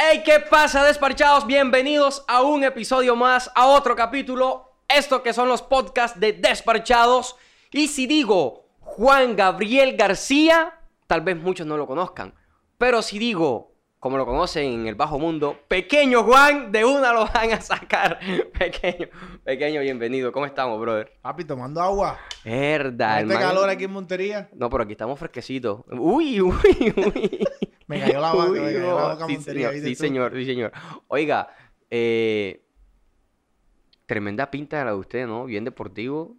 Hey, ¿qué pasa, despachados? Bienvenidos a un episodio más, a otro capítulo. Esto que son los podcasts de Desparchados. Y si digo Juan Gabriel García, tal vez muchos no lo conozcan. Pero si digo, como lo conocen en el bajo mundo, Pequeño Juan, de una lo van a sacar. Pequeño, pequeño, bienvenido. ¿Cómo estamos, brother? Papi, tomando agua. Verdad, ¿Este hermano. calor aquí en Montería? No, pero aquí estamos fresquecitos. Uy, uy, uy. Me cayó la boca, me cayó la boca Sí, Montería. señor, ¿viste sí, tú? señor, sí, señor. Oiga, eh, tremenda pinta de la de usted, ¿no? Bien deportivo.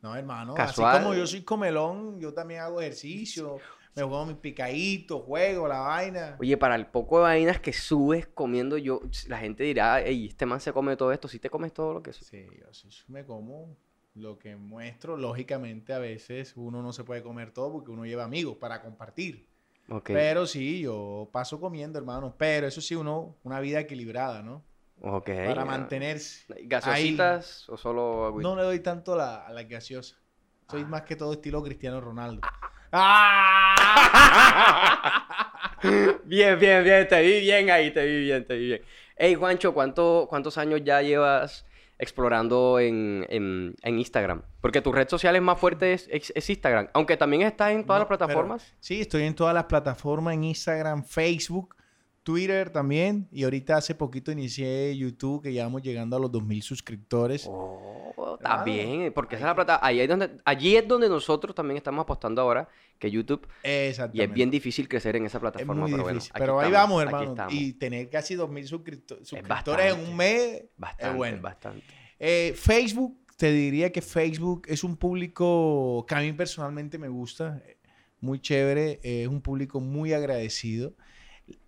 No, hermano. Casual. Así como yo soy comelón, yo también hago ejercicio. Me juego mis picaditos, juego la vaina. Oye, para el poco de vainas que subes comiendo, yo, la gente dirá, ey, este man se come todo esto. ¿Sí te comes todo lo que sube? Sí, yo sí me como lo que muestro. Lógicamente, a veces uno no se puede comer todo porque uno lleva amigos para compartir. Ok, Pero sí, yo paso comiendo, hermano. Pero eso sí, uno, una vida equilibrada, ¿no? ok. Para ah. mantenerse. ¿Gaseositas o solo agüita? No le doy tanto la, a la gaseosa. Soy Ah. más que todo estilo Cristiano Ronaldo. Bien, bien, bien, te vi bien ahí, te vi bien, te vi bien. Hey, Juancho, ¿cuánto, ¿cuántos años ya llevas explorando en, en- en Instagram? Porque tu red social es más fuerte es, es- es Instagram, aunque también estás en todas No, las plataformas. pero- sí, estoy en todas las plataformas, en Instagram, Facebook, Twitter también. Y ahorita hace poquito inicié YouTube, que ya vamos llegando a los 2.000 suscriptores. Oh, Claro. también, porque esa es la plata, ahí es donde, allí es donde nosotros también estamos apostando ahora, que YouTube, y Exactamente. es bien difícil crecer en esa Es plataforma, muy pero bueno, difícil. pero ahí estamos, vamos, aquí hermano. estamos. Y tener casi 2.000 suscripto- suscriptores en bastante. un mes Bastante, es bueno. bastante. Eh, Facebook, te diría que Facebook es un público que a mí personalmente me gusta, eh, muy chévere, eh, es un público muy agradecido.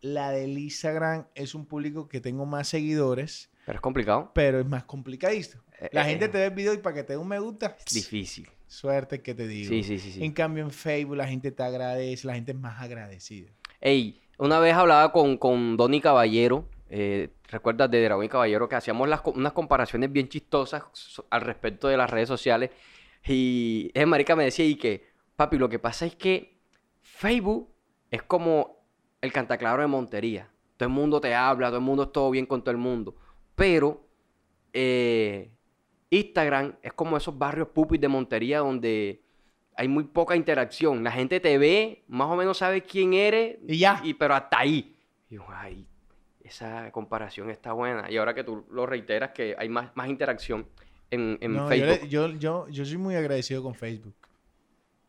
La del Instagram es un público que tengo más seguidores, Pero es complicado, pero es más complicadito. La Eh, gente eh, te ve el video y para que te dé un me gusta, es difícil. suerte que te digo. Sí, sí, sí, sí. En cambio en Facebook la gente te agradece, la gente es más agradecida. Ey, una vez hablaba con, con Donny Caballero, eh, ¿recuerdas de Dragón y Caballero? Que hacíamos las, unas comparaciones bien chistosas al respecto de las redes sociales. Y ese marica me decía y que, papi, lo que pasa es que Facebook es como el cantaclaro de Montería. Todo el mundo te habla, todo el mundo es todo bien con todo el mundo. Pero eh, Instagram es como esos barrios pupis de Montería donde hay muy poca interacción. La gente te ve, más o menos sabe quién eres, Y ya. y, pero hasta ahí. Y yo, ay, esa comparación está buena. Y ahora que tú lo reiteras, que hay más, más interacción en, en No, yo, Facebook. le- yo, yo, yo soy muy agradecido con Facebook.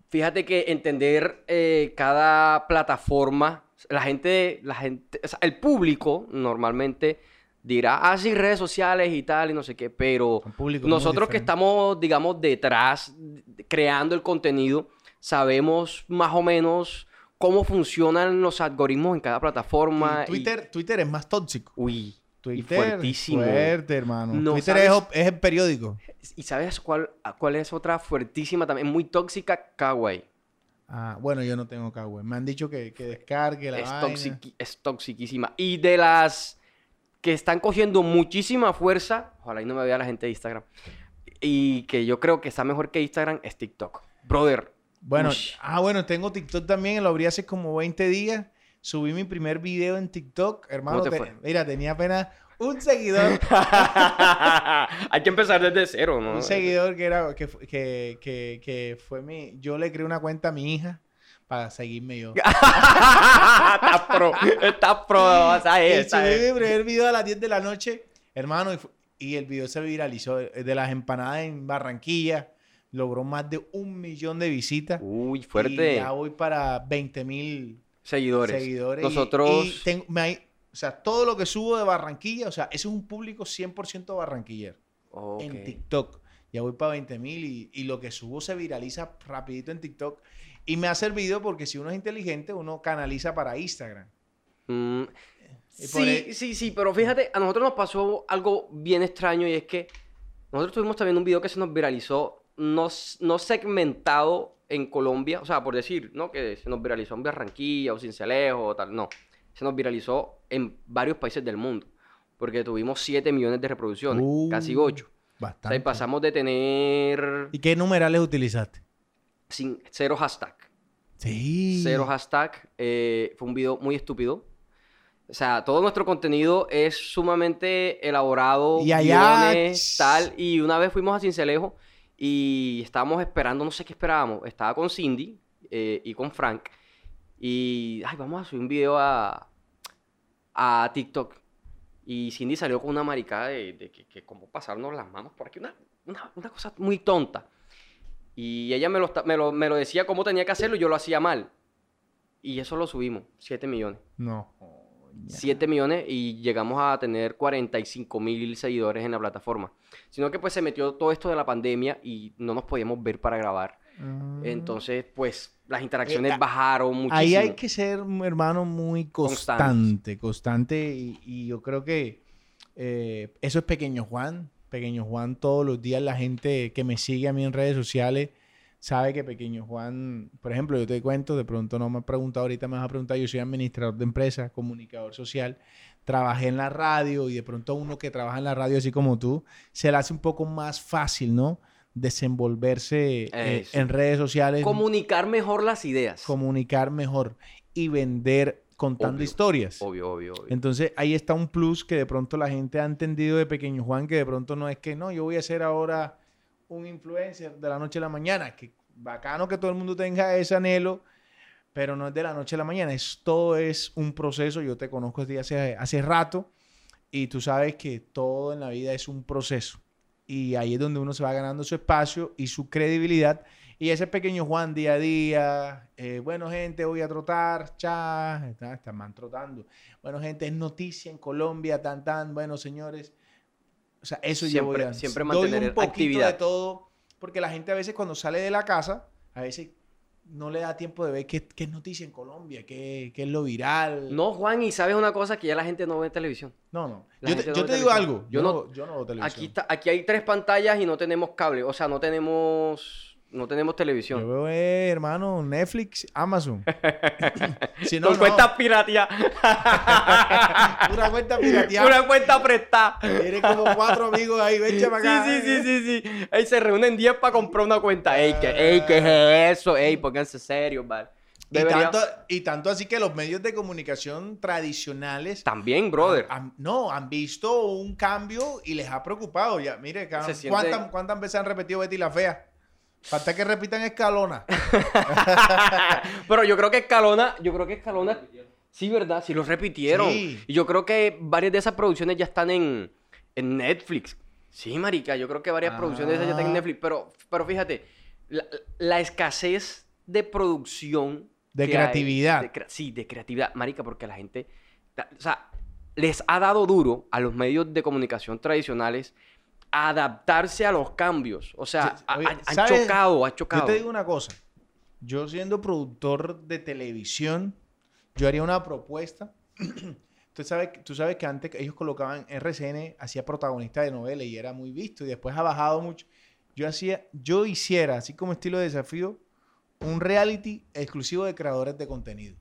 Fíjate que entender eh, cada plataforma, la gente, la gente, o sea, el público normalmente dirá, ah, sí, redes sociales y tal, y no sé qué, pero nosotros que estamos, digamos, detrás, de- creando el contenido, sabemos más o menos cómo funcionan los algoritmos en cada plataforma. Y y- Twitter, Twitter es más tóxico. uy, Twitter, fuertísimo. Fuerte, hermano. No Twitter es, es el periódico. ¿y sabes cuál, cuál es otra fuertísima también, muy tóxica? Kawaii. Ah, bueno, yo no tengo Kawaii. Me han dicho que, que descargue la es, vaina. es toxiquísima. Y de las que están cogiendo muchísima fuerza, ojalá y no me vea la gente de Instagram, y que yo creo que está mejor que Instagram, es TikTok. Brother, Bueno, Ush. ah, bueno, tengo TikTok también. Lo abrí hace como 20 días. Subí mi primer video en TikTok. Hermano, te te- fue? mira, tenía apenas un seguidor. hay que empezar desde cero, ¿no? un seguidor que era que, que, que, que fue mi. Yo le creé una cuenta a mi hija para seguirme yo. está pro, está pro, Y esa subí es. mi primer video a las 10 de la noche, hermano, y, y el video se viralizó eh, de las empanadas en Barranquilla. Logró más de un millón de visitas. Uy, Y fuerte. ya voy para 20 mil Seguidores. seguidores. y- Nosotros... Y, tengo- me hay- o sea, todo lo que subo de Barranquilla, o sea, ese es un público 100% barranquillero. En TikTok. Ya voy para 20 mil y, y lo que subo se viraliza rapidito en TikTok. Y me ha servido porque si uno es inteligente, uno canaliza para Instagram. Mm, sí, sí, sí, pero fíjate, a nosotros nos pasó algo bien extraño y es que nosotros tuvimos también un video que se nos viralizó, no, no segmentado en Colombia, o sea, por decir, ¿no? Que se nos viralizó en Barranquilla o Cincelejo o tal, no. Se nos viralizó en varios países del mundo, porque tuvimos 7 millones de reproducciones, Uh, casi 8. O Bastante. sea, y pasamos de tener ¿Y qué numerales utilizaste? sin, cero hashtag. Sí. Cero hashtag. eh, fue un video muy estúpido. O sea, todo nuestro contenido es sumamente elaborado, Y allá, guiones, tal. Y una vez fuimos a Cincelejo y estábamos esperando, no sé qué esperábamos. Estaba con Cindy eh, y con Frank. Y, ay, vamos a subir un video a, a TikTok. Y Cindy salió con una maricada de, de que, que cómo pasarnos las manos por aquí. Una, una, una cosa muy tonta. Y ella me lo, me, lo, me lo decía cómo tenía que hacerlo y yo lo hacía mal. Y eso lo subimos, 7 millones. No. 7 millones y llegamos a tener 45 mil seguidores en la plataforma. Sino que pues se metió todo esto de la pandemia y no nos podíamos ver para grabar. Entonces, pues las interacciones Eh, bajaron muchísimo. Ahí hay que ser, hermano, muy constante, constante. Y, y yo creo que eh, eso es Pequeño Juan. Pequeño Juan, todos los días la gente que me sigue a mí en redes sociales sabe que Pequeño Juan, por ejemplo, yo te cuento, de pronto no me has preguntado, ahorita me vas a preguntar, yo soy administrador de empresas, comunicador social, trabajé en la radio y de pronto uno que trabaja en la radio así como tú, se le hace un poco más fácil, ¿no? Desenvolverse eh, en redes sociales Comunicar mejor las ideas. comunicar mejor y vender contando Obvio. historias. Obvio, obvio, obvio. Entonces ahí está un plus que de pronto la gente ha entendido de Pequeño Juan, que de pronto no es que no, yo voy a ser ahora un influencer de la noche a la mañana, que bacano que todo el mundo tenga ese anhelo, pero no es de la noche a la mañana, es todo es un proceso, yo te conozco desde hace, hace rato y tú sabes que todo en la vida es un proceso y ahí es donde uno se va ganando su espacio y su credibilidad. Y ese pequeño Juan día a día, eh, bueno gente, voy a trotar, cha, está, está man trotando. Bueno gente, es noticia en Colombia, tan tan, bueno señores. O sea, eso Siempre- ya. siempre Doy mantener un poquito actividad. de todo, porque la gente a veces cuando sale de la casa, a veces no le da tiempo de ver qué, qué es noticia en Colombia, qué, qué es lo viral. No, Juan, y sabes una cosa que ya la gente no ve en televisión. no. no. La Yo te, gente no yo ve te digo algo. Yo Yo, no- no, yo no veo televisión. Aquí, está, aquí hay tres pantallas y no tenemos cable. O sea, no tenemos, no tenemos televisión. Yo veo, eh, hermano, Netflix, Amazon. si no, Con no. cuenta pirateada. Una cuenta pirateada. Una cuenta prestada. Tiene como cuatro amigos ahí, ven Sí, chamaca. sí, sí, sí, sí. Ahí se reúnen 10 para comprar una cuenta. Ey, ¿qué, ey, ¿qué es eso? Ey, pónganse serios, vale. Y tanto, y tanto así que los medios de comunicación tradicionales También, brother. han- no, han visto un cambio y les ha preocupado. Ya, mire, siente- ¿cuántas, ¿cuántas veces han repetido Betty la Fea? Falta que repitan Escalona. Pero yo creo que Escalona, yo creo que Escalona, sí, ¿verdad? Sí, los repitieron. Sí. Y yo creo que varias de esas producciones ya están en, en Netflix. Sí, marica, yo creo que varias producciones de esas ya están en Ah. Netflix. Pero, pero fíjate, la, la escasez de producción. De hay, creatividad. de sí, de creatividad, marica, porque la gente, o sea, les ha dado duro a los medios de comunicación tradicionales adaptarse a los cambios. O sea, Sí, ha- chocado, ha chocado. Yo te digo una cosa. Yo siendo productor de televisión, yo haría una propuesta. tú, sabes, tú sabes que antes ellos colocaban RCN, hacía protagonista de novela y era muy visto y después ha bajado mucho. Yo hacía, yo hiciera, así como estilo de desafío, un reality exclusivo de creadores de contenido.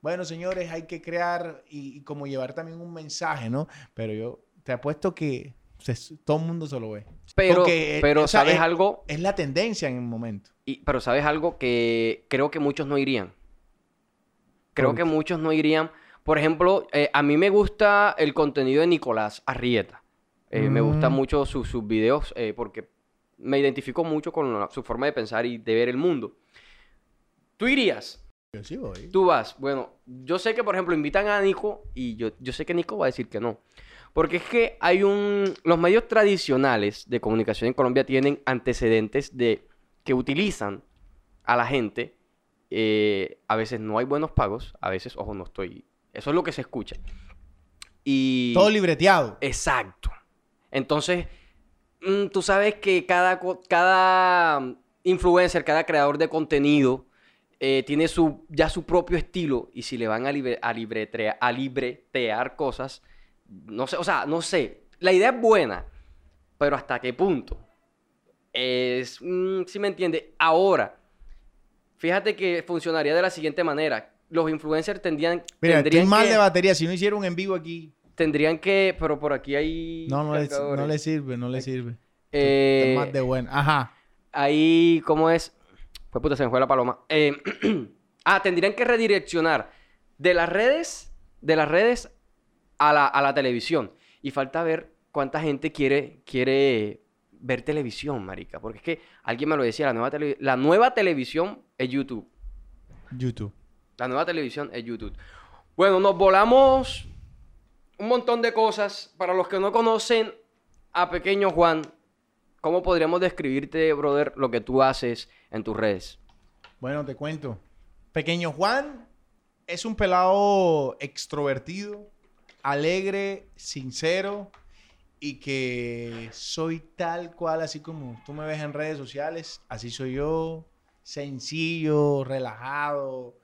Bueno, señores, hay que crear y, y como llevar también un mensaje, ¿no? Pero yo te apuesto que se- todo el mundo se lo ve. Pero, Porque, pero o sea, ¿sabes es- algo? Es la tendencia en el momento. Y- pero ¿sabes algo? Que creo que muchos no irían. Creo ¿Por que muchos no irían. Por ejemplo, eh, a mí me gusta el contenido de Nicolás Arrieta. Eh, Me gustan Mm. mucho sus, sus videos eh, porque me identifico mucho con la- su forma de pensar y de ver el mundo. ¿Tú irías? Yo sí voy. Tú vas. Bueno, yo sé que, por ejemplo, invitan a Nico y yo, yo sé que Nico va a decir que no. Porque es que hay un... Los medios tradicionales de comunicación en Colombia tienen antecedentes de que utilizan a la gente. eh, a veces no hay buenos pagos, a veces, ojo, no estoy... Eso es lo que se escucha. Y... Todo libreteado. Exacto. Entonces, mm, tú sabes que cada, cada mm, influencer, cada creador de contenido eh, tiene su, ya su propio estilo y si le van a, libre- a, libretea- a libretear cosas, no sé, o sea, no sé. La idea es buena, pero ¿hasta qué punto? Es, si me entiende, ahora, fíjate que funcionaría de la siguiente manera. Los influencers tendrían, Mira, estoy tendrían mal que- de batería. Si no hicieron un en vivo aquí. Tendrían que, pero por aquí hay No, no le, no le sirve, no le sirve. Eh, más de buena. Ajá. Ahí, ¿cómo es? Fue puta, se me fue la paloma. Eh, ah, tendrían que redireccionar de las redes de las redes a la, a la televisión. Y falta ver cuánta gente quiere, quiere ver televisión, marica. Porque es que alguien me lo decía, la nueva, tele- la nueva televisión es YouTube. YouTube. La nueva televisión es YouTube. Bueno, nos volamos un montón de cosas. Para los que no conocen a Pequeño Juan, ¿cómo podríamos describirte, brother, lo que tú haces en tus redes? Bueno, te cuento. Pequeño Juan es un pelado extrovertido, alegre, sincero y que soy tal cual, así como tú me ves en redes sociales, así soy yo, sencillo, relajado.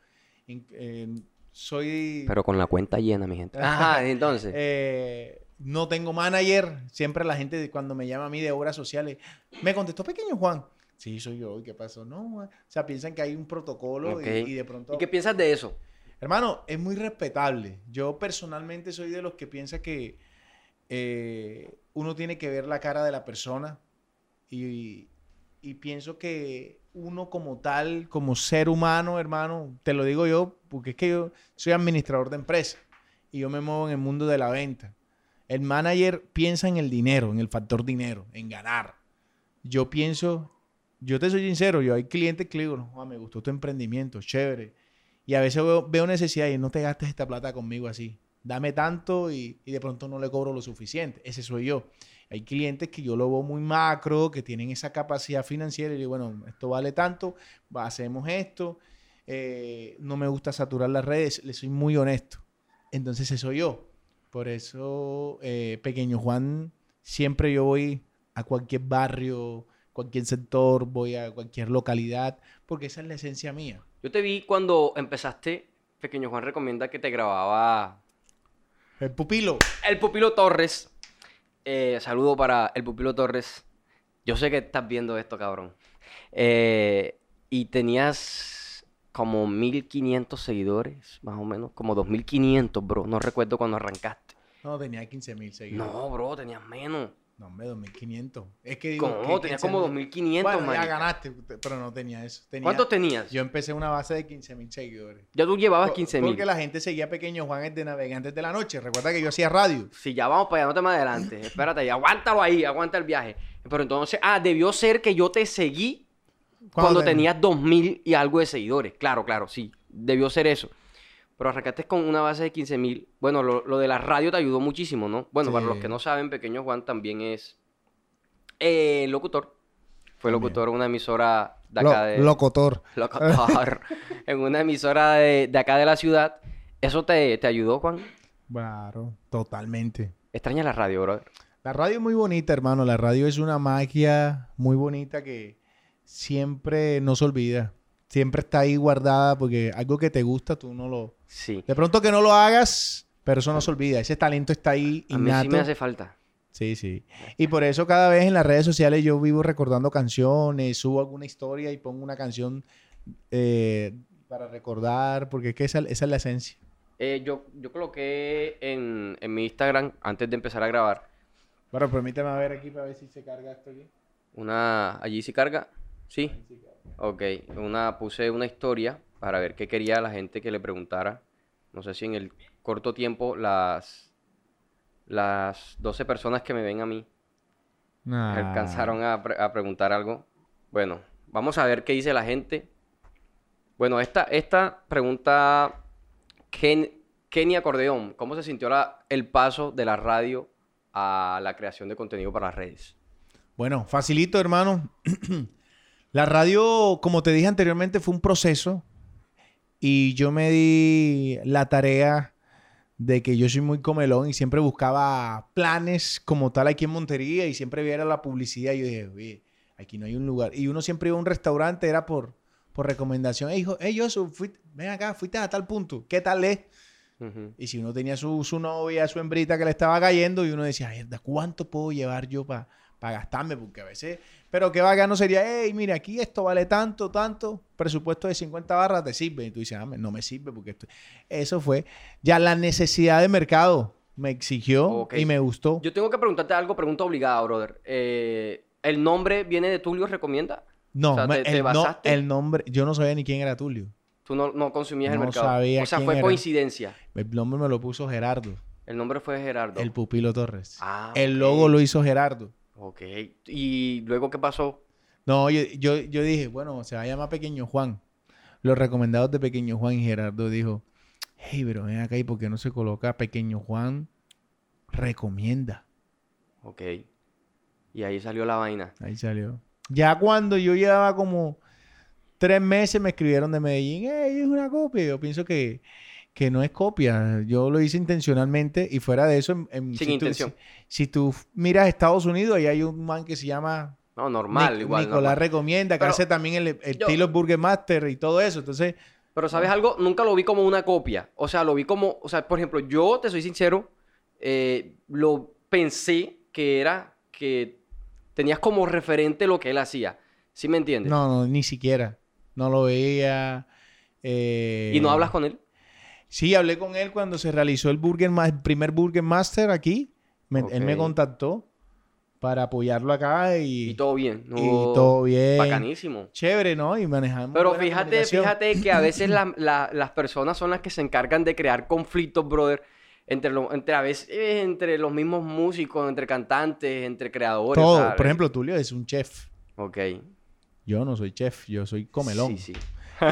eh, soy... Pero con la cuenta llena, mi gente. Ajá, entonces. Eh, no tengo manager. Siempre la gente cuando me llama a mí de obras sociales, me contestó pequeño Juan. Sí, soy yo. ¿Y qué pasó? No, o sea, piensan que hay un protocolo y, y de pronto... ¿Y qué piensas de eso? Hermano, es muy respetable. Yo personalmente soy de los que piensa que eh, uno tiene que ver la cara de la persona y, pienso que uno como tal, como ser humano, hermano, te lo digo yo, porque es que yo soy administrador de empresa y yo me muevo en el mundo de la venta. El manager piensa en el dinero, en el factor dinero, en ganar. Yo pienso, yo te soy sincero, yo hay clientes que digo, no, me gustó tu emprendimiento, chévere. Y a veces veo, necesidad y no te gastes esta plata conmigo así. Dame tanto y, y de pronto no le cobro lo suficiente. Ese soy yo. Hay clientes que yo lo veo muy macro, que tienen esa capacidad financiera y digo, bueno, esto vale tanto, hacemos esto. Eh, no me gusta saturar las redes, le soy muy honesto. Entonces ese soy yo. Por eso, eh, pequeño Juan, siempre yo voy a cualquier barrio, cualquier sector, voy a cualquier localidad, porque esa es la esencia mía. Yo te vi cuando empezaste. Pequeño Juan recomienda que te grababa El pupilo. el Pupilo Torres. Eh, saludo para el Pupilo Torres. Yo sé que estás viendo esto, cabrón. Eh, y tenías como 1500 seguidores, más o menos. Como 2500, bro. No recuerdo cuando arrancaste. No, tenía 15 mil seguidores. No, bro, tenías menos. No, hombre, 2500. Es que digo. ¿Cómo? que Tenías 15 como mil- 2500, Bueno, ya marica. ganaste, pero no tenía eso. Tenía- ¿Cuántos tenías? Yo empecé una base de 15 mil seguidores. Ya tú llevabas Po- 15 mil. Porque la gente seguía Pequeño Juan el de Navegantes de la Noche. Recuerda que yo hacía radio. Si ya vamos para allá, no te más adelante. Espérate, ya, aguántalo ahí, aguanta el viaje. Pero entonces, ah, debió ser que yo te seguí cuando ten- tenías 2000 y algo de seguidores. Claro, claro, sí. Debió ser eso. Pero arrancaste con una base de 15 mil. Bueno, lo, lo de la radio te ayudó muchísimo, ¿no? Bueno, para los que no saben, Pequeño Juan también es eh, locutor. Fue locutor en una emisora de Lo- acá de... Locotor. Locutor. en una emisora de, de acá de la ciudad. ¿Eso te, te ayudó, Juan? Claro, totalmente. Extraña la radio, brother. La radio es muy bonita, hermano. La radio es una magia muy bonita que siempre no se olvida. Siempre está ahí guardada porque algo que te gusta tú no lo... Sí. De pronto que no lo hagas, pero eso no se olvida. Ese talento está ahí A mí innato. sí me hace falta. Sí, sí. Y por eso cada vez en las redes sociales yo vivo recordando canciones, subo alguna historia y pongo una canción eh, para recordar, porque es que esa, esa es la esencia. Eh, yo, yo coloqué en, en mi Instagram, antes de empezar a grabar, Bueno, permíteme a ver aquí para ver si se carga esto aquí. una... ¿Allí sí carga? Sí. Ok. Una, puse una historia para ver qué quería la gente que le preguntara. No sé si en el corto tiempo las, las 12 personas que me ven a mí Ah. alcanzaron a, pre- a preguntar algo. Bueno, vamos a ver qué dice la gente. Bueno, esta, esta pregunta, Ken, Kenny Acordeón, ¿cómo se sintió la- el paso de la radio a la creación de contenido para las redes? Bueno, facilito, hermano. La radio, como te dije anteriormente, fue un proceso y yo me di la tarea de que yo soy muy comelón y siempre buscaba planes como tal aquí en Montería y siempre viera la publicidad y yo dije, oye, aquí no hay un lugar. Y uno siempre iba a un restaurante, era por, por recomendación. Hey, hijo, hey, fui- ven acá, fuiste a tal punto, ¿qué tal es? Y si uno tenía su, su novia, su hembrita que le estaba cayendo, y uno decía, "Ay, ¿de ¿cuánto puedo llevar yo para gastarme? Porque a veces, pero qué bacano sería, hey, mira, aquí esto vale tanto, tanto, presupuesto de 50 barras te sirve. Y tú dices, ah, no me sirve porque esto... Eso fue ya la necesidad de mercado. Me exigió y me gustó. Yo tengo que preguntarte algo, pregunta obligada, brother. Eh, ¿El nombre viene de Tulio Recomienda? no, o sea, me- ¿te- te el, no- basaste? el nombre, yo no sabía ni quién era Tulio. Tú no, no consumías el No mercado. sabía o sea, quién fue era. coincidencia. El nombre me lo puso Gerardo, El nombre fue Gerardo. el pupilo Torres. Ah, El logo lo hizo Gerardo. Ok. ¿Y luego qué pasó? No, yo, yo, yo dije, bueno, se va a llamar Pequeño Juan. Los recomendados de Pequeño Juan y Gerardo dijo, hey, pero ven acá y por qué no se coloca Pequeño Juan recomienda. Ok. Y ahí salió la vaina. Ahí salió. Ya cuando yo llevaba como tres meses me escribieron de Medellín, hey, es una copia. Yo pienso que, que no es copia. Yo lo hice intencionalmente y fuera de eso, en- en- Sin si, intención. Tú, si, si tú miras Estados Unidos, ahí hay un man que se llama No, normal, Nic- igual. Nicolás normal. Recomienda, que Pero hace también el, el yo- estilo Burger Master y todo eso. Entonces, Pero ¿sabes algo? Nunca lo vi como una copia. O sea, lo vi como... O sea, por ejemplo, yo, te soy sincero, eh, lo pensé que era que tenías como referente lo que él hacía. ¿Sí me entiendes? no, no, ni siquiera. No lo veía. eh, ¿Y no hablas con él? Sí, hablé con él cuando se realizó el, Burger el primer Burger Master aquí. Me- Él me contactó para apoyarlo acá y, Y todo bien. y No, todo bien. Bacanísimo. Chévere, ¿no? Y manejamos. Pero fíjate, fíjate que a veces la- la- las personas son las que se encargan de crear conflictos, brother. Entre, lo- entre a veces eh, entre los mismos músicos, entre cantantes, entre creadores. Todo. ¿sabes? Por ejemplo, Tulio es un chef. Ok. Yo no soy chef, yo soy comelón. Sí, sí.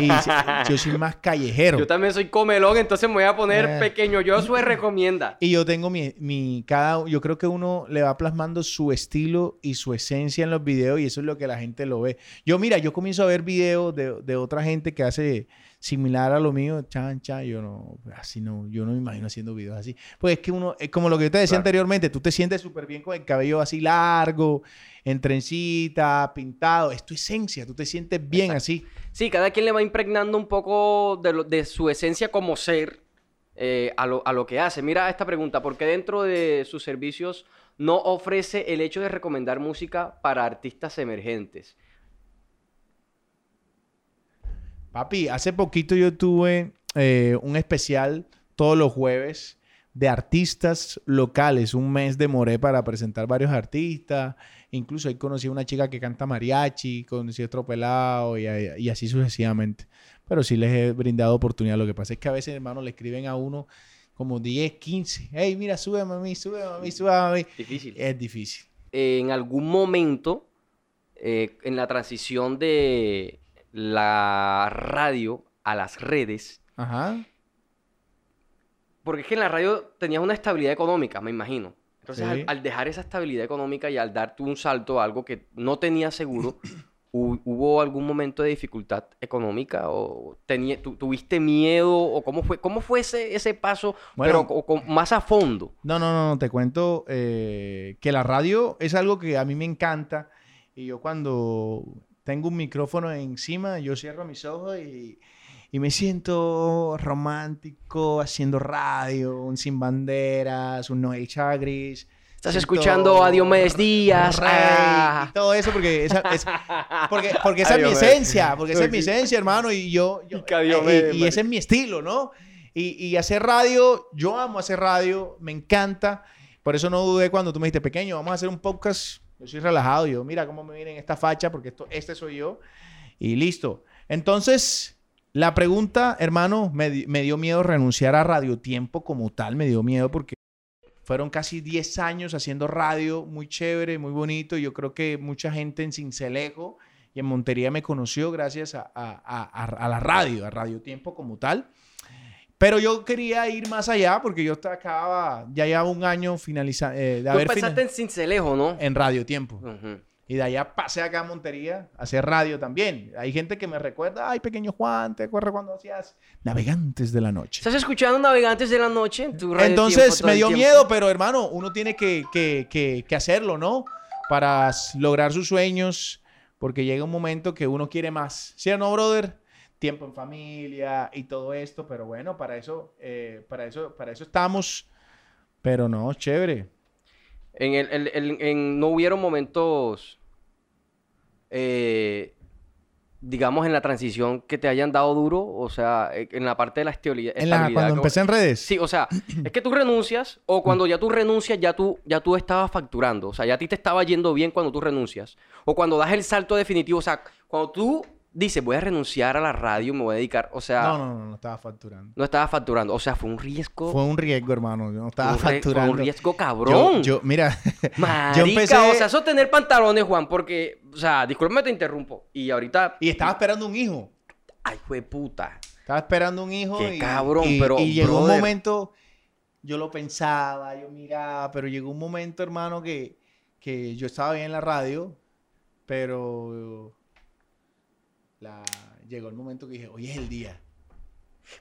Y yo soy más callejero. Yo también soy comelón, entonces me voy a poner Eh. pequeño. Yo soy recomienda. Y yo tengo mi, mi, cada, yo creo que uno le va plasmando su estilo y su esencia en los videos y eso es lo que la gente lo ve. Yo, mira, yo comienzo a ver videos de, de otra gente que hace similar a lo mío, chan, chan, yo no, así no, yo no me imagino haciendo videos así. Pues es que uno, es como lo que yo te decía Claro. anteriormente, tú te sientes súper bien con el cabello así largo, en trencita, pintado, es tu esencia, tú te sientes bien Exacto. así. Sí, cada quien le va impregnando un poco de, lo- de su esencia como ser eh, a, lo, a lo que hace. Mira esta pregunta, ¿por qué dentro de sus servicios no ofrece el hecho de recomendar música para artistas emergentes? Papi, hace poquito yo tuve eh, un especial todos los jueves de artistas locales. Un mes demoré para presentar varios artistas. Incluso ahí conocí a una chica que canta mariachi, conocí a otro pelado y, así sucesivamente. Pero sí les he brindado oportunidad. Lo que pasa es que a veces, hermano, le escriben a uno como 10, 15. Hey, mira, sube a mí, sube a mí, sube a mí. Difícil. Es difícil. en algún momento, eh, en la transición de la radio a las redes, Ajá. porque es que en la radio tenías una estabilidad económica, me imagino. Entonces, Sí. al, al dejar esa estabilidad económica y al darte un salto a algo que no tenías seguro, hu- ¿hubo algún momento de dificultad económica? ¿O tu- tuviste miedo? ¿O cómo fue, cómo fue ese, ese paso, Bueno. pero co- con- más a fondo? No, no, no, no, te cuento eh, que la radio es algo que a mí me encanta y yo cuando tengo un micrófono encima, yo cierro mis ojos y, y me siento romántico haciendo radio, un Sin Banderas, un Noel Chagris. Estás escuchando a Diomedes Díaz. Rey ah. y todo eso porque esa, es, porque, porque esa es mi esencia, porque esa es mi esencia, hermano, y yo... yo- Y Diomedes, y- y ese es mi estilo, ¿no? Y, y hacer radio, yo amo hacer radio, me encanta. Por eso no dudé cuando tú me dijiste, pequeño, vamos a hacer un podcast. Yo soy relajado, yo, mira cómo me viene en esta facha, porque esto, este soy yo. Y listo. Entonces, la pregunta, hermano, me, di- me dio miedo renunciar a Radio Tiempo como tal, me dio miedo porque fueron casi 10 años haciendo radio, muy chévere, muy bonito. Yo creo que mucha gente en Cincelejo y en Montería me conoció gracias a, a- a- a- a la radio, a Radio Tiempo como tal. Pero yo quería ir más allá porque yo estaba- acababa, ya llevaba un año finalizando, de Tú haber fina- en Cincelejo, ¿no? en Radio Tiempo. Ujú. Y de allá pasé acá a Montería a hacer radio también. Hay gente que me recuerda, ay, pequeño Juan, ¿te acuerdas cuando hacías Navegantes de la Noche? ¿Estás escuchando Navegantes de la Noche? en tu radio Entonces tiempo me dio miedo, pero hermano, uno tiene que, que- que- que hacerlo, ¿no? Para lograr sus sueños, porque llega un momento que uno quiere más. ¿Sí o no, brother? Tiempo en familia y todo esto, pero bueno, para eso, eh, para eso, para eso estamos. Pero no, chévere. En el, el- el- en- no hubieron momentos, eh, digamos, en la transición que te hayan dado duro, o sea, eh, en la parte de la estabilidad. En la, cuando como- empecé en redes. Sí, o sea, es que tú renuncias, o cuando ya tú renuncias, ya tú, ya tú estabas facturando, o sea, ya a ti te estaba yendo bien cuando tú renuncias, o cuando das el salto definitivo, o sea, cuando tú dices, voy a renunciar a la radio, me voy a dedicar, o sea, No, no, no, no estaba facturando. no estaba facturando, o sea, fue un riesgo, Fue un riesgo, hermano. Yo no estaba un, re- fue facturando. un riesgo cabrón. Yo, mira, Marica, yo empecé- o sea, eso tener pantalones, Juan, porque, o sea, discúlpame te interrumpo, y ahorita, y estaba esperando un hijo. ay, fue puta. Estaba esperando un hijo. Qué y, cabrón, y- pero, Y llegó un momento, yo lo pensaba, yo miraba, pero llegó un momento, hermano, que, que yo estaba bien en la radio, pero la- llegó el momento que dije, hoy es el día.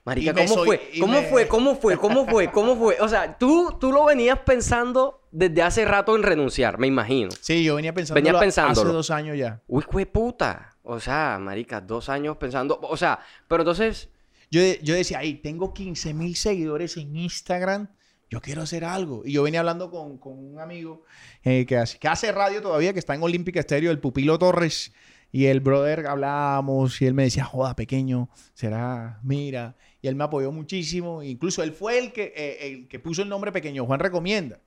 Marica, ¿cómo soy- fue? ¿Cómo me- fue? ¿Cómo fue? ¿Cómo fue? ¿Cómo fue? O sea, tú, tú lo venías pensando desde hace rato en renunciar, me imagino. Sí, yo venía pensando Venías hace pensándolo. dos años ya. Uy, fue puta. O sea, marica, dos años pensando. O sea, pero entonces, Yo, yo decía, ay, tengo 15 mil seguidores en Instagram, yo quiero hacer algo. Y yo venía hablando con, con un amigo eh, que, hace, que hace radio todavía, que está en Olímpica Estéreo, el Pupilo Torres. Y el brother hablábamos y él me decía, joda, pequeño, será, mira. Y él me apoyó muchísimo. Incluso él fue el que, eh, el que puso el nombre Pequeño Juan Recomienda.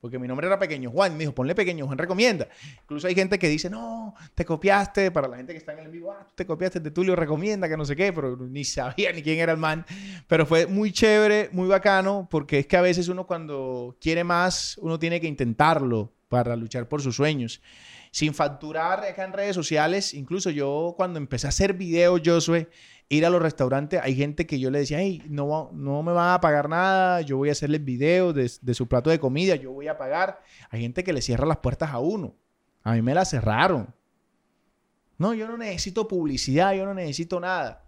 Porque mi nombre era Pequeño Juan. Me dijo, ponle Pequeño Juan Recomienda. Incluso hay gente que dice, no, te copiaste. Para la gente que está en el vivo, ah, te copiaste de Tulio Recomienda, que no sé qué. Pero ni sabía ni quién era el man. Pero fue muy chévere, muy bacano. Porque es que a veces uno cuando quiere más, uno tiene que intentarlo para luchar por sus sueños. Sin facturar acá en redes sociales. Incluso yo cuando empecé a hacer videos, Josué, ir a los restaurantes, hay gente que yo le decía, hey, no, no me van a pagar nada, yo voy a hacerles videos de, su plato de comida, yo voy a pagar. Hay gente que le cierra las puertas a uno. A mí me las cerraron. No, yo no necesito publicidad, yo no necesito nada.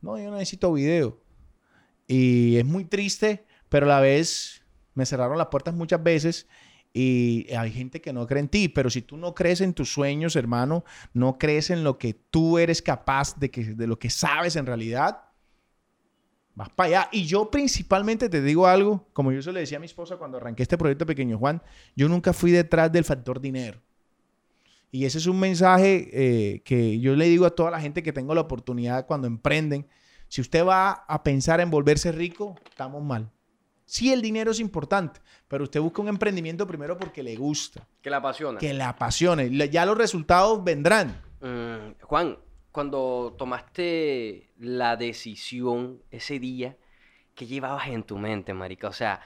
No, yo no necesito video. Y es muy triste, pero a la vez me cerraron las puertas muchas veces y hay gente que no cree en ti, pero si tú no crees en tus sueños, hermano, no crees en lo que tú eres capaz de, que, de lo que sabes en realidad, vas para allá. Y yo principalmente te digo algo, como yo se le decía a mi esposa cuando arranqué este proyecto Pequeño Juan, yo nunca fui detrás del factor dinero. Y ese es un mensaje eh, que yo le digo a toda la gente que tengo la oportunidad cuando emprenden. Si usted va a pensar en volverse rico, estamos mal. Sí, el dinero es importante, pero usted busca un emprendimiento primero porque le gusta, que la apasiona. que le apasione. Ya los resultados vendrán. Mm, Juan, cuando tomaste la decisión ese día, ¿qué llevabas en tu mente, marica? O sea,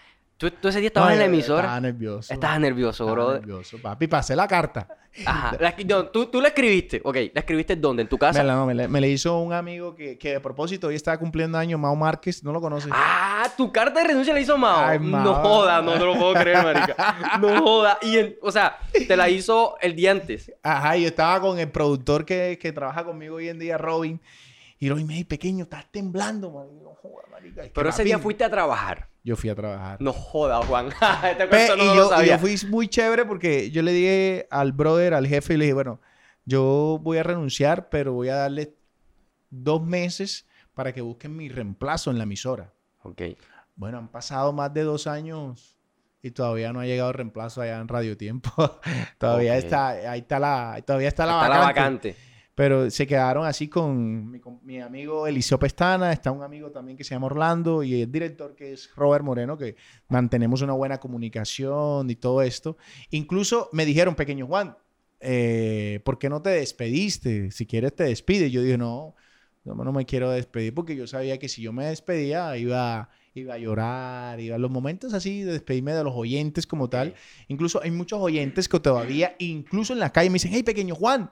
tú, tú ese día estabas No, en la emisora. Estaba nervioso. Estabas nervioso, Estaba nervioso, papi. Pasé la carta. Ajá. La escri- no, tú, tú la escribiste. Ok, ¿la escribiste dónde? ¿En tu casa? Me la, no, me la- me la hizo un amigo que, que de propósito hoy estaba cumpliendo años, Mao Márquez. ¿No lo conoces? Ah, tu carta de renuncia la hizo Mao. Ay, No joda, no, no lo puedo creer, marica. No joda. Y, o sea, te la hizo el día antes. Ajá, yo estaba con el productor que, que trabaja conmigo hoy en día, Robin. Y Robin me pequeño, estás temblando, man. Y yo, "No joda, marica, es que Pero ese día fuiste a trabajar. Yo fui a trabajar. No joda, Juan. este Pe- no y, lo yo, y sabía. yo fui muy chévere porque yo le dije al brother, al jefe, y le dije, bueno, yo voy a renunciar, pero voy a darle dos meses para que busquen mi reemplazo en la emisora. Ok. Bueno, han pasado más de dos años y todavía no ha llegado el reemplazo allá en Radio Tiempo. todavía está, ahí está la, todavía está la Está la vacante. Pero se quedaron así con mi, con mi amigo Eliseo Pestana, está un amigo también que se llama Orlando y el director que es Robert Moreno, que mantenemos una buena comunicación y todo esto. Incluso me dijeron, pequeño Juan, eh, ¿por qué no te despediste? Si quieres te despides. Yo dije, no, no, no me quiero despedir porque yo sabía que si yo me despedía iba, iba a llorar, iba a los momentos así de despedirme de los oyentes como tal. Incluso hay muchos oyentes que todavía, incluso en la calle, me dicen, hey, pequeño Juan,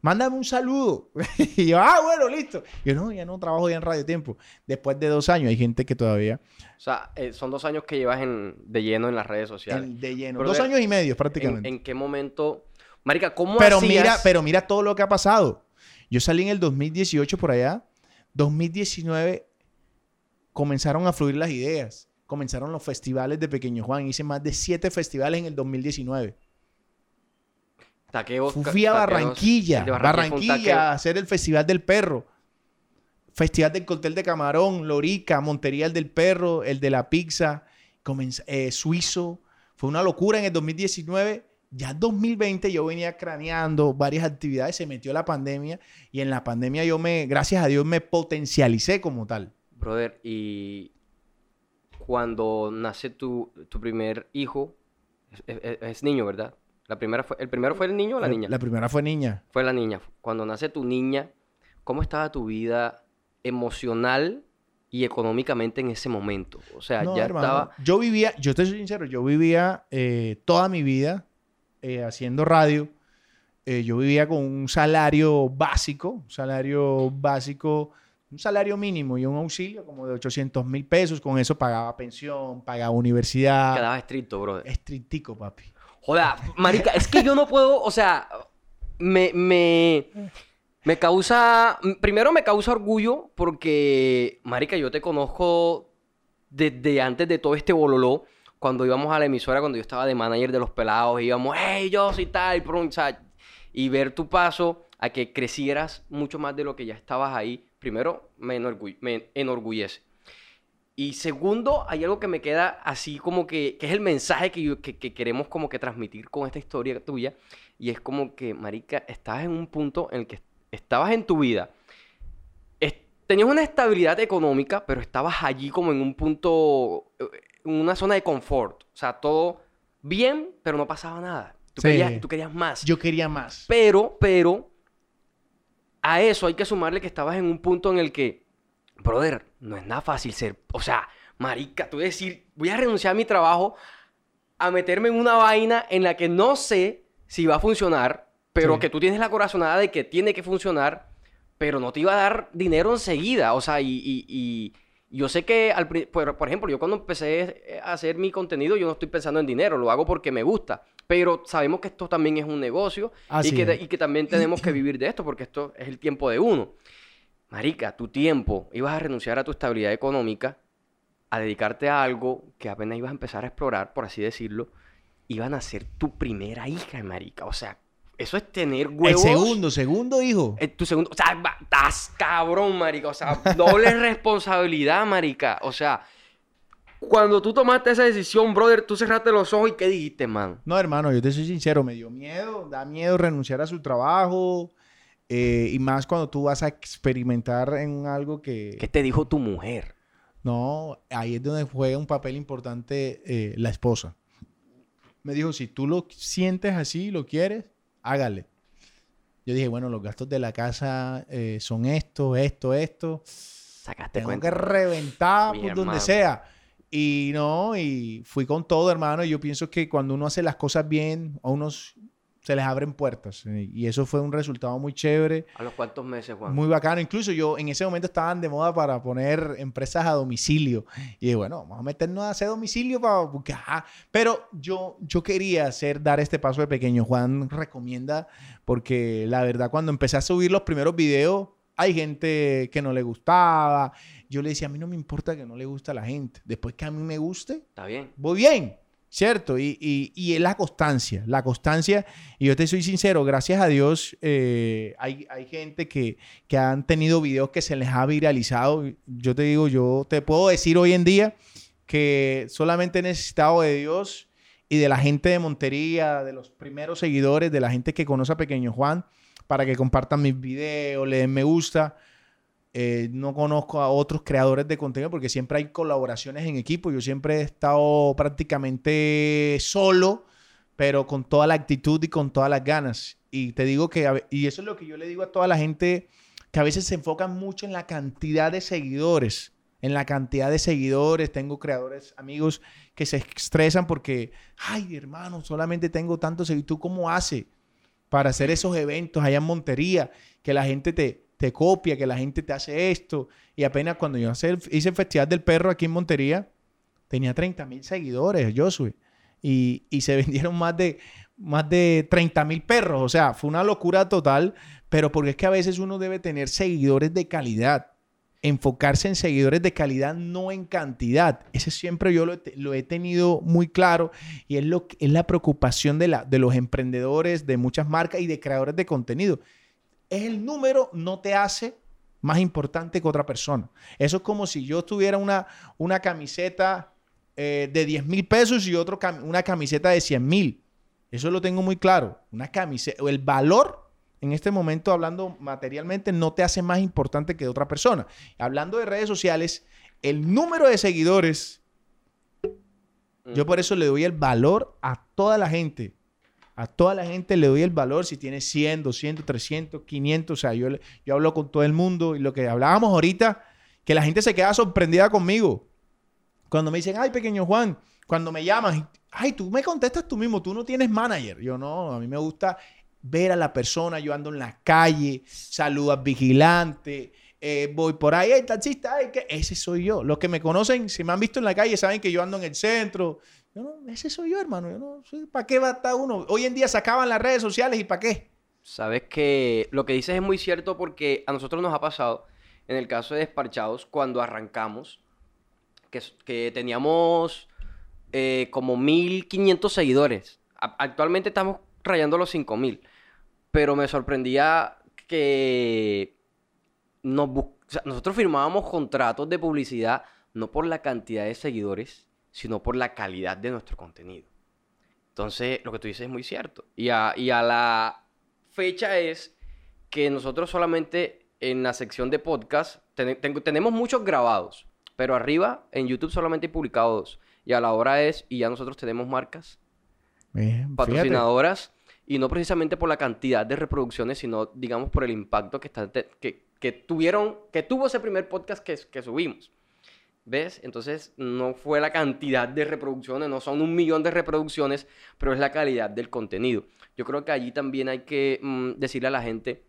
mándame un saludo. y yo, ah, bueno, listo. Yo, no, ya no trabajo ya en Radio Tiempo. Después de dos años hay gente que todavía, O sea, eh, son dos años que llevas en, de lleno en las redes sociales. en- de lleno, Pero dos de- años y medio ¿En, prácticamente. en qué momento? Marica, ¿cómo pero hacías? mira, pero mira todo lo que ha pasado. Yo salí en el 2018 por allá. 2019 comenzaron a fluir las ideas. Comenzaron los festivales de Pequeño Juan. Hice más de siete festivales en el 2019. Taqueos- Fui a taqueos- Barranquilla, de Barranquilla, taqueo. a hacer el Festival del Perro. Festival del Cóctel de Camarón, Lorica, Montería el del Perro, el de la pizza, comenz- eh, Suizo. Fue una locura en el 2019. Ya en 2020 yo venía craneando varias actividades, se metió la pandemia y en la pandemia yo me, gracias a Dios, me potencialicé como tal. Brother, y cuando nace tu, tu primer hijo, es, es- es niño, ¿verdad? La primera fue, ¿El primero fue el niño o la, niña? La primera fue niña. Fue la niña. Cuando nace tu niña, ¿cómo estaba tu vida emocional y económicamente en ese momento? O sea, No, ya hermano, estaba... Yo vivía, yo te soy sincero, yo vivía eh, toda mi vida eh, haciendo radio. Eh, yo vivía con un salario básico, un salario básico, un salario mínimo y un auxilio como de 800 mil pesos. Con eso pagaba pensión, pagaba universidad. Quedaba estricto, brother. Estrictico, papi. Joda, marica, es que yo no puedo, o sea, me, me, me causa, primero me causa orgullo porque, marica, yo te conozco desde antes de todo este bololó, cuando íbamos a la emisora, cuando yo estaba de manager de los pelados, íbamos, hey, yo soy tal, o sea, y ver tu paso a que crecieras mucho más de lo que ya estabas ahí, primero me enorgullece. Y segundo, hay algo que me queda así como que, que es el mensaje que, yo- que, que queremos como que transmitir con esta historia tuya. Y es como que, marica, estabas en un punto en el que estabas en tu vida. es- tenías una estabilidad económica, pero estabas allí como en un punto, eh, en una zona de confort. O sea, todo bien, pero no pasaba nada. Tú, Sí. querías, tú querías más. Yo quería más. Pero, pero, a eso hay que sumarle que estabas en un punto en el que, brother, no es nada fácil ser, o sea, marica, tú decir, voy a renunciar a mi trabajo a meterme en una vaina en la que no sé si va a funcionar, pero Sí. que tú tienes la corazonada de que tiene que funcionar, pero no te iba a dar dinero enseguida, o sea, y, y- y yo sé que, al, por, por ejemplo, yo cuando empecé a hacer mi contenido, yo no estoy pensando en dinero, lo hago porque me gusta, pero sabemos que esto también es un negocio y, que, y que también tenemos que vivir de esto, porque esto es el tiempo de uno. Marica, tu tiempo, ibas a renunciar a tu estabilidad económica, a dedicarte a algo que apenas ibas a empezar a explorar, por así decirlo, iban a ser tu primera hija, marica. O sea, eso es tener El huevos. segundo, segundo hijo. Eh, tu segundo, o sea, estás cabrón, marica. O sea, doble responsabilidad, marica. O sea, cuando tú tomaste esa decisión, brother, tú cerraste los ojos y ¿qué dijiste, man? No, hermano, yo te soy sincero, me dio miedo, da miedo renunciar a su trabajo. Eh, y más cuando tú vas a experimentar en algo que... ¿Qué te dijo tu mujer? No, ahí es donde juega un papel importante eh, la esposa. Me dijo, si tú lo sientes así, lo quieres, hágale. Yo dije, bueno, los gastos de la casa eh, son esto, esto, esto. Sacaste Tengo cuenta. que reventar por donde hermano. sea. Y no, y fui con todo, hermano. Y yo pienso que cuando uno hace las cosas bien, a unos se les abren puertas. Y eso fue un resultado muy chévere. ¿A los cuántos meses, Juan? Muy bacano. Incluso yo en ese momento estaban de moda para poner empresas a domicilio. Y dije, bueno, vamos a meternos a hacer domicilio para ajá. Pero yo, yo quería hacer, dar este paso de pequeño. Juan recomienda, porque la verdad, cuando empecé a subir los primeros videos, hay gente que no le gustaba. Yo le decía, a mí no me importa que no le guste a la gente. Después que a mí me guste, Está bien. voy bien, ¿cierto? Y, y- y es la constancia, la constancia. Y yo te soy sincero, gracias a Dios, eh, hay, hay gente que, que han tenido videos que se les ha viralizado. Yo te digo, yo te puedo decir hoy en día que solamente he necesitado de Dios y de la gente de Montería, de los primeros seguidores, de la gente que conoce a Pequeño Juan, para que compartan mis videos, le den me gusta. Eh, no conozco a otros creadores de contenido porque siempre hay colaboraciones en equipo. Yo siempre he estado prácticamente solo, pero con toda la actitud y con todas las ganas. Y te digo que, y eso es lo que yo le digo a toda la gente, que a veces se enfocan mucho en la cantidad de seguidores. En la cantidad de seguidores, tengo creadores, amigos que se estresan porque, ay, hermano, solamente tengo tantos seguidores. ¿Tú cómo haces para hacer esos eventos allá en Montería? Que la gente te, te copia, que la gente te hace esto. Y apenas cuando yo hice el, hice Festival del Perro aquí en Montería, tenía 30 mil seguidores, Josué. Y, y se vendieron más de, más de 30 mil perros. O sea, fue una locura total. Pero porque es que a veces uno debe tener seguidores de calidad. Enfocarse en seguidores de calidad, no en cantidad. Ese siempre yo lo, lo he tenido muy claro. Y es, lo, es la preocupación de, la, de los emprendedores, de muchas marcas y de creadores de contenido. Es el número, no te hace más importante que otra persona. Eso es como si yo tuviera una, una camiseta eh, de 10 mil pesos y otro cam- una camiseta de 100 mil. Eso lo tengo muy claro. Una camiseta, el valor en este momento, hablando materialmente, no te hace más importante que otra persona. Hablando de redes sociales, el número de seguidores, yo por eso le doy el valor a toda la gente, A toda la gente le doy el valor si tiene 100, 200, 300, 500. O sea, yo, yo hablo con todo el mundo y lo que hablábamos ahorita, que la gente se queda sorprendida conmigo. Cuando me dicen, ay, pequeño Juan, cuando me llaman, ay, tú me contestas tú mismo, tú no tienes manager. Yo no, a mí me gusta ver a la persona, yo ando en la calle, saludas vigilante, eh, voy por ahí, el taxista, ay, que ese soy yo. Los que me conocen, si me han visto en la calle, saben que yo ando en el centro. Yo no, ese soy yo, hermano. Yo no, ¿Para qué va a estar uno? Hoy en día se acaban las redes sociales y ¿para qué? Sabes que lo que dices es muy cierto porque a nosotros nos ha pasado, en el caso de Desparchados, cuando arrancamos, que, que teníamos eh, como 1500 seguidores. actualmente estamos rayando los 5000. Pero me sorprendía que nosotros firmábamos contratos de publicidad no por la cantidad de seguidores, sino por la calidad de nuestro contenido. Entonces, lo que tú dices es muy cierto. Y a, la fecha es que nosotros solamente en la sección de podcast tenemos muchos grabados, pero arriba en YouTube solamente he publicado dos. Y a la hora es, y ya nosotros tenemos marcas patrocinadoras y no precisamente por la cantidad de reproducciones, sino digamos por el impacto que, está que, tuvieron, que tuvo ese primer podcast que, que subimos. ¿Ves? Entonces no fue la cantidad de reproducciones, no son un millón de reproducciones, pero es la calidad del contenido. Yo creo que allí también hay que mm, decirle a la gente,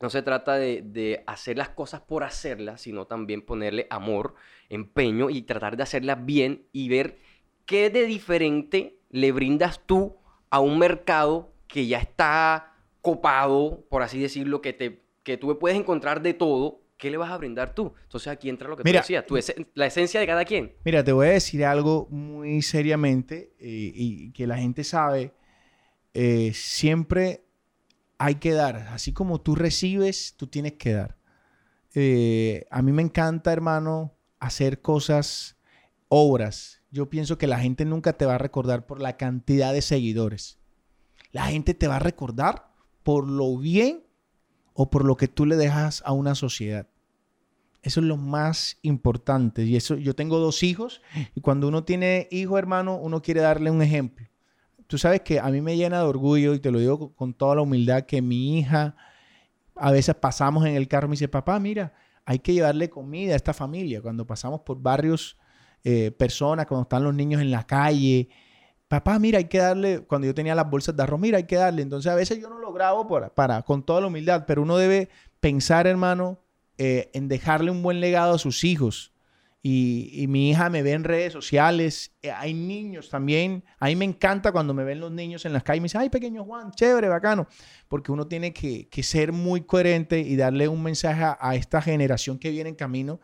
no se trata de, de, hacer las cosas por hacerlas, sino también ponerle amor, empeño y tratar de hacerlas bien y ver qué de diferente le brindas tú a un mercado que ya está copado, por así decirlo, que, te, que tú puedes encontrar de todo, ¿qué le vas a brindar tú? Entonces aquí entra lo que tú decías, la esencia de cada quien. Mira, te voy a decir algo muy seriamente eh, y que la gente sabe, eh, siempre hay que dar, así como tú recibes, tú tienes que dar. Eh, a mí me encanta, hermano, hacer cosas, obras. Yo pienso que la gente nunca te va a recordar por la cantidad de seguidores. La gente te va a recordar por lo bien o por lo que tú le dejas a una sociedad. Eso es lo más importante. Y eso, yo tengo dos hijos y cuando uno tiene hijo, hermano, uno quiere darle un ejemplo. Tú sabes que a mí me llena de orgullo y te lo digo con toda la humildad que mi hija, a veces pasamos en el carro y me dice, papá, mira, hay que llevarle comida a esta familia. Cuando pasamos por barrios, eh, personas, cuando están los niños en la calle, papá, mira, hay que darle, cuando yo tenía las bolsas de arroz, mira, hay que darle. Entonces a veces yo no lo grabo para, con toda la humildad, pero uno debe pensar, hermano, eh, en dejarle un buen legado a sus hijos. Y, mi hija me ve en redes sociales, eh, hay niños también. A mí me encanta cuando me ven los niños en las calles y me dicen, ay, pequeño Juan, chévere, bacano. Porque uno tiene que, ser muy coherente y darle un mensaje a, esta generación que viene en camino,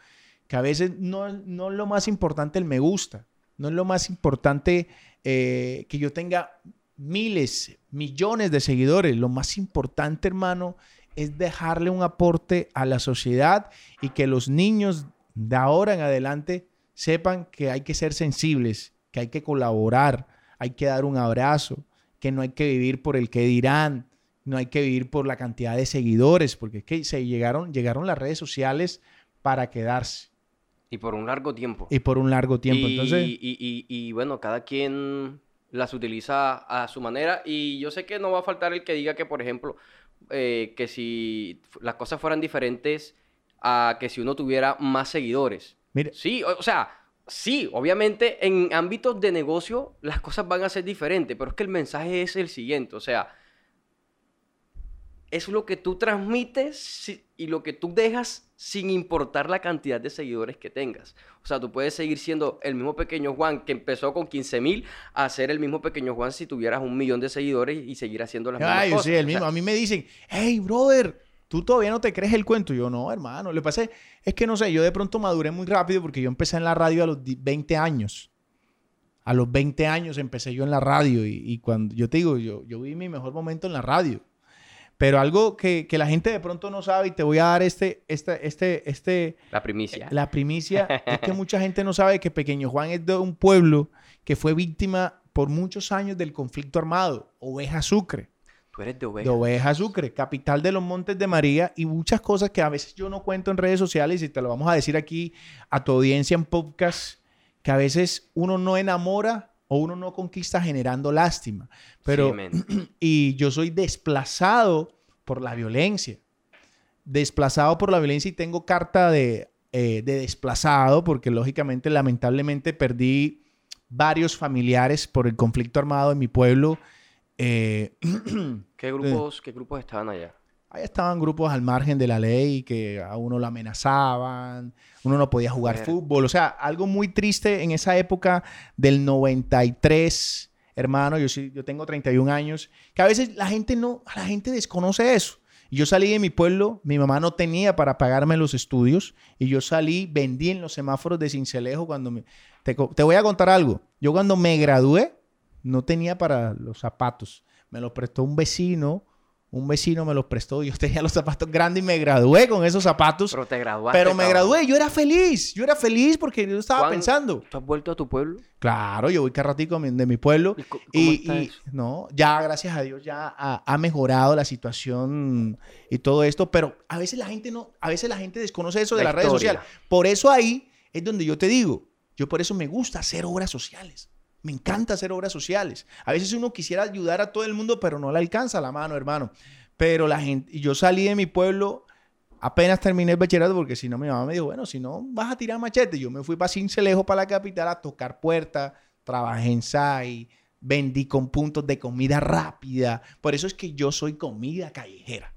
que a veces no, no es lo más importante el me gusta, no es lo más importante eh, que yo tenga miles, millones de seguidores. Lo más importante, hermano, es dejarle un aporte a la sociedad y que los niños de ahora en adelante sepan que hay que ser sensibles, que hay que colaborar, hay que dar un abrazo, que no hay que vivir por el que dirán, no hay que vivir por la cantidad de seguidores, porque es que se llegaron, llegaron las redes sociales para quedarse. Y por un largo tiempo. Y por un largo tiempo. Y, Entonces... y, bueno, cada quien las utiliza a su manera. Y yo sé que no va a faltar el que diga que, por ejemplo, eh, que si las cosas fueran diferentes a que si uno tuviera más seguidores. Mire. Sí, o, sea, sí, obviamente en ámbitos de negocio las cosas van a ser diferentes, pero es que el mensaje es el siguiente, o sea, es lo que tú transmites y lo que tú dejas sin importar la cantidad de seguidores que tengas. O sea, tú puedes seguir siendo el mismo pequeño Juan que empezó con 15 mil a ser el mismo pequeño Juan si tuvieras un millón de seguidores y seguir haciendo las mismas cosas. Sí, el mismo. a mí me dicen, hey, brother, tú todavía no te crees el cuento. yo, no, hermano. Lo que pasa es, que no sé, yo de pronto maduré muy rápido porque yo empecé en la radio a los 20 años. A los 20 años empecé yo en la radio y, cuando yo te digo, yo, yo vi mi mejor momento en la radio. Pero algo que, la gente de pronto no sabe y te voy a dar este, este, este, este... La primicia. La primicia es que mucha gente no sabe que Pequeño Juan es de un pueblo que fue víctima por muchos años del conflicto armado, Oveja Sucre. Tú eres de Oveja. De Oveja Sucre, capital de los Montes de María y muchas cosas que a veces yo no cuento en redes sociales y te lo vamos a decir aquí a tu audiencia en podcast, que a veces uno no enamora o uno no conquista generando lástima. Pero, Sí, y yo soy desplazado por la violencia. Desplazado por la violencia y tengo carta de, eh, de desplazado porque lógicamente, lamentablemente, perdí varios familiares por el conflicto armado en mi pueblo. Eh, ¿Qué grupos, ¿Qué grupos estaban allá? Ahí estaban grupos al margen de la ley que a uno lo amenazaban, uno no podía jugar fútbol. O sea, algo muy triste en esa época del 93, hermano, yo, sí, yo tengo 31 años, que a veces la gente no, la gente desconoce eso. Yo salí de mi pueblo, mi mamá no tenía para pagarme los estudios y yo salí, vendí en los semáforos de Cincelejo cuando me... Te voy a contar algo. Yo cuando me gradué no tenía para los zapatos. Me los prestó un vecino, un vecino me los prestó. Yo tenía los zapatos grandes y me gradué con esos zapatos. Pero te graduaste. Pero me cabrón. gradué, yo era feliz. Yo era feliz porque yo estaba ¿Cuán- pensando. ¿Tú has vuelto a tu pueblo? Claro, yo voy cada ratico de mi pueblo. ¿Y ¿Cómo Y, está y- eso? no, ya gracias a Dios ya ha, ha mejorado la situación y todo esto, pero a veces la gente no, a veces la gente desconoce eso de La las redes sociales. Por eso ahí es donde yo te digo, yo por eso me gusta hacer obras sociales. Me encanta hacer obras sociales. A veces uno quisiera ayudar a todo el mundo, pero no le alcanza la mano, hermano. Pero la gente, yo salí de mi pueblo apenas terminé el bachillerato porque si no mi mamá me dijo, bueno, si no vas a tirar machete. Yo me fui para Cincelejo, para la capital, a tocar puertas, trabajé en SAI, vendí con puntos de comida rápida. Por eso es que yo soy comida callejera.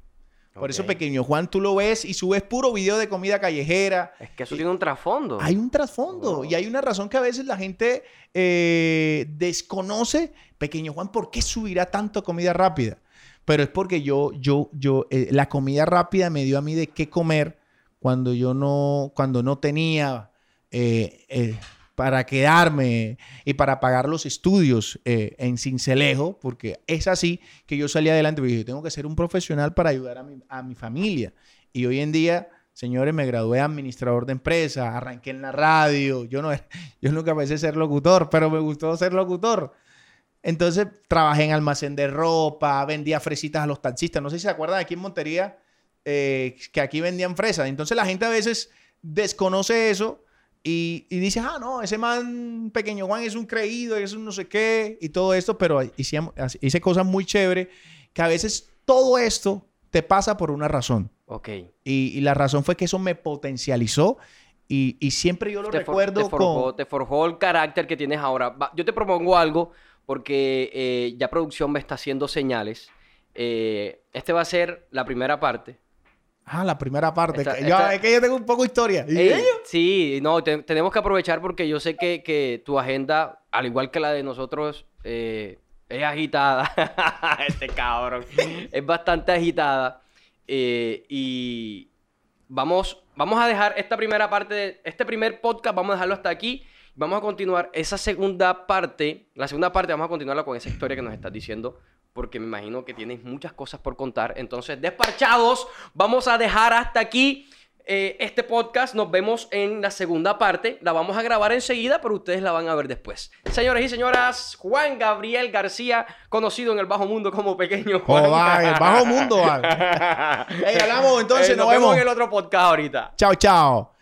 Por eso, pequeño Juan, tú lo ves y subes puro video de comida callejera. Es que eso tiene un trasfondo. Hay un trasfondo Oh. y hay una razón que a veces la gente eh, desconoce. Pequeño Juan, ¿por qué subirá tanto comida rápida? Pero es porque yo, yo, yo, eh, la comida rápida me dio a mí de qué comer cuando yo no, cuando no tenía eh, para quedarme y para pagar los estudios eh, en Cincelejo, porque es así que yo salí adelante, porque yo tengo que ser un profesional para ayudar a mi, familia. Y hoy en día, señores, me gradué administrador de empresa, arranqué en la radio, yo, no, yo nunca pensé ser locutor, pero me gustó ser locutor. Entonces trabajé en almacén de ropa, vendía fresitas a los taxistas. No sé si se acuerdan aquí en Montería eh, que aquí vendían fresas. Entonces la gente a veces desconoce eso y, y dice, ah, no, ese man pequeño Juan es un creído, es un no sé qué y todo esto, pero hice, hice cosas muy chéveres que a veces todo esto te pasa por una razón. Ok. Y, y la razón fue que eso me potencializó y, y siempre yo lo Te, for- recuerdo te forjó, con... te forjó el carácter que tienes ahora. Va, yo te propongo algo porque eh, ya producción me está haciendo señales. Eh, este va a ser la primera parte. Ah, la primera parte. Esta- yo- esta- es que yo tengo un poco de historia. ¿Y Ey, ello? sí, no, te- tenemos que aprovechar porque yo sé que, que tu agenda, al igual que la de nosotros, eh, es agitada. este cabrón. es bastante agitada. Eh, y vamos, vamos a dejar esta primera parte, de, este primer podcast, vamos a dejarlo hasta aquí. Vamos a continuar esa segunda parte. La segunda parte vamos a continuarla con esa historia que nos estás diciendo. Porque me imagino que tienes muchas cosas por contar. Entonces, despachados, vamos a dejar hasta aquí eh, este podcast. Nos vemos en la segunda parte. La vamos a grabar enseguida, pero ustedes la van a ver después. Señores y señoras, Juan Gabriel García, conocido en el bajo mundo como Pequeño Juan. Joder, el bajo mundo. Ey, hablamos, entonces, Eh, nos vemos vemos. en el otro podcast ahorita. Chao, chao.